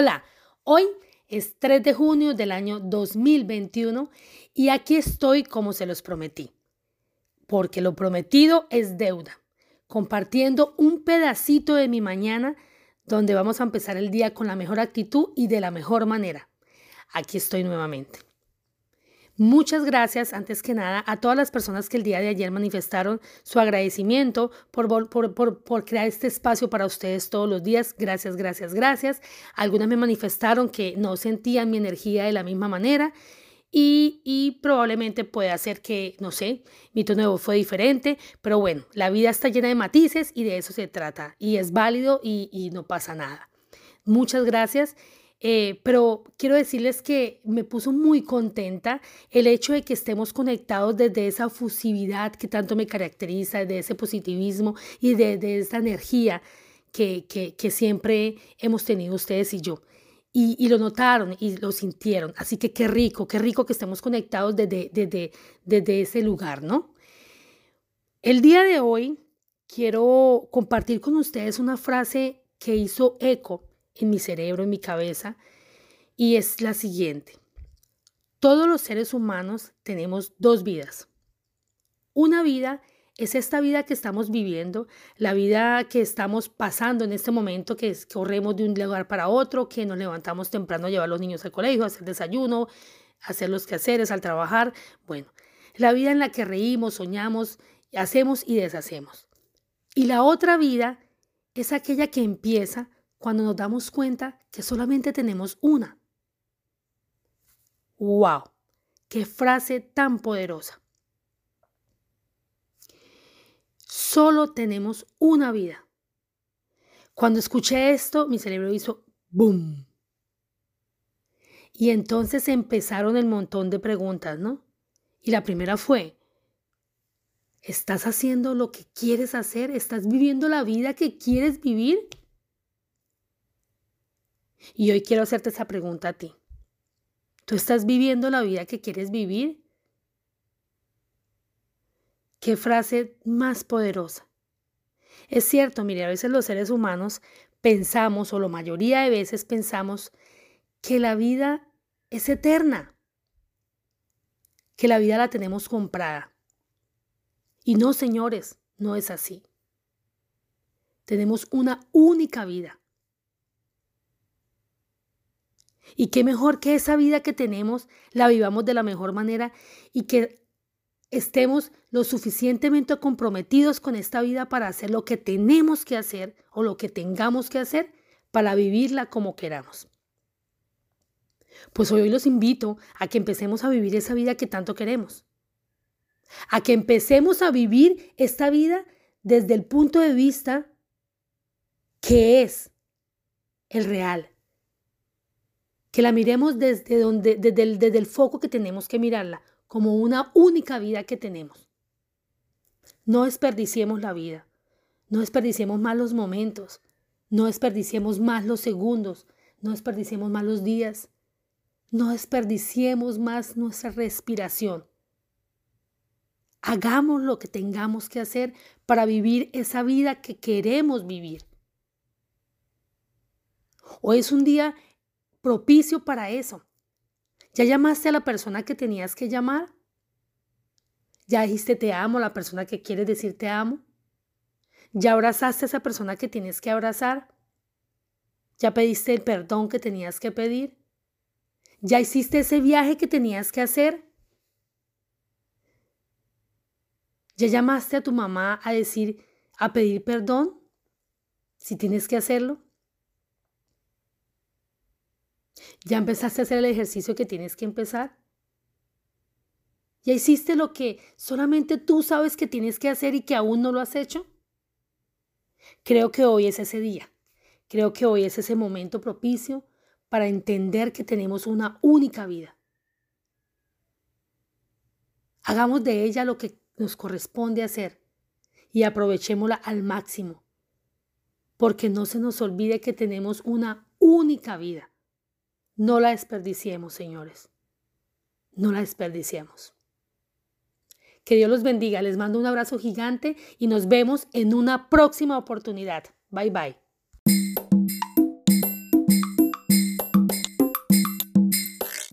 Hola, hoy es 3 de junio del año 2021 y aquí estoy como se los prometí, porque lo prometido es deuda, compartiendo un pedacito de mi mañana donde vamos a empezar el día con la mejor actitud y de la mejor manera. Aquí estoy nuevamente. Muchas gracias, antes que nada, a todas las personas que el día de ayer manifestaron su agradecimiento por, por, crear este espacio para ustedes todos los días. Gracias, gracias, gracias. Algunas me manifestaron que no sentían mi energía de la misma manera y, probablemente puede ser que, no sé, mi tono de voz fue diferente, pero bueno, la vida está llena de matices y de eso se trata y es válido y no pasa nada. Muchas gracias eh, pero quiero decirles que me puso muy contenta el hecho de que estemos conectados desde esa fusividad que tanto me caracteriza, de ese positivismo y de, de esa energía que, que, siempre hemos tenido ustedes y yo. Y, lo notaron y lo sintieron. Así que qué rico, qué rico que estemos conectados desde, desde, desde ese lugar, ¿no? El día de hoy quiero compartir con ustedes una frase que hizo eco en mi cerebro, en mi cabeza, y es la siguiente. Todos los seres humanos tenemos dos vidas. Una vida es esta vida que estamos viviendo, la vida que estamos pasando en este momento, que, es, corremos de un lugar para otro, que nos levantamos temprano a llevar a los niños al colegio, a hacer desayuno, a hacer los quehaceres, al trabajar. Bueno, la vida en la que reímos, soñamos, hacemos y deshacemos. Y la otra vida es aquella que empieza cuando nos damos cuenta que solamente tenemos una. ¡Wow! ¡Qué frase tan poderosa! Solo tenemos una vida. Cuando escuché esto, mi cerebro hizo boom. Y entonces empezaron el montón de preguntas, ¿no? Y la primera fue, ¿estás haciendo lo que quieres hacer? ¿Estás viviendo la vida que quieres vivir? Y hoy quiero hacerte esa pregunta a ti. ¿Tú estás viviendo la vida que quieres vivir? ¿Qué frase más poderosa? Es cierto, mire, a veces los seres humanos pensamos, o la mayoría de veces pensamos, que la vida es eterna, que la vida la tenemos comprada. Y no, señores, no es así. Tenemos una única vida. Y qué mejor que esa vida que tenemos la vivamos de la mejor manera y que estemos lo suficientemente comprometidos con esta vida para hacer lo que tenemos que hacer o lo que tengamos que hacer para vivirla como queramos. Pues hoy los invito a que empecemos a vivir esa vida que tanto queremos. A que empecemos a vivir esta vida desde el punto de vista que es el real, que la miremos desde, donde, desde, el, desde el foco que tenemos que mirarla, como una única vida que tenemos. No desperdiciemos la vida, no desperdiciemos más los momentos, no desperdiciemos más los segundos, no desperdiciemos más los días, no desperdiciemos más nuestra respiración. Hagamos lo que tengamos que hacer para vivir esa vida que queremos vivir. Hoy es un día propicio para eso. ¿Ya llamaste a la persona que tenías que llamar? ¿Ya dijiste te amo a la persona que quieres decir te amo? ¿Ya abrazaste a esa persona que tienes que abrazar? ¿Ya pediste el perdón que tenías que pedir? ¿Ya hiciste ese viaje que tenías que hacer? ¿Ya llamaste a tu mamá a decir, a pedir perdón? Si tienes que hacerlo. ¿Ya empezaste a hacer el ejercicio que tienes que empezar? ¿Ya hiciste lo que solamente tú sabes que tienes que hacer y que aún no lo has hecho? Creo que hoy es ese día. Creo que hoy es ese momento propicio para entender que tenemos una única vida. Hagamos de ella lo que nos corresponde hacer y aprovechémosla al máximo, porque no se nos olvide que tenemos una única vida. No la desperdiciemos, señores. No la desperdiciemos. Que Dios los bendiga. Les mando un abrazo gigante y nos vemos en una próxima oportunidad. Bye bye.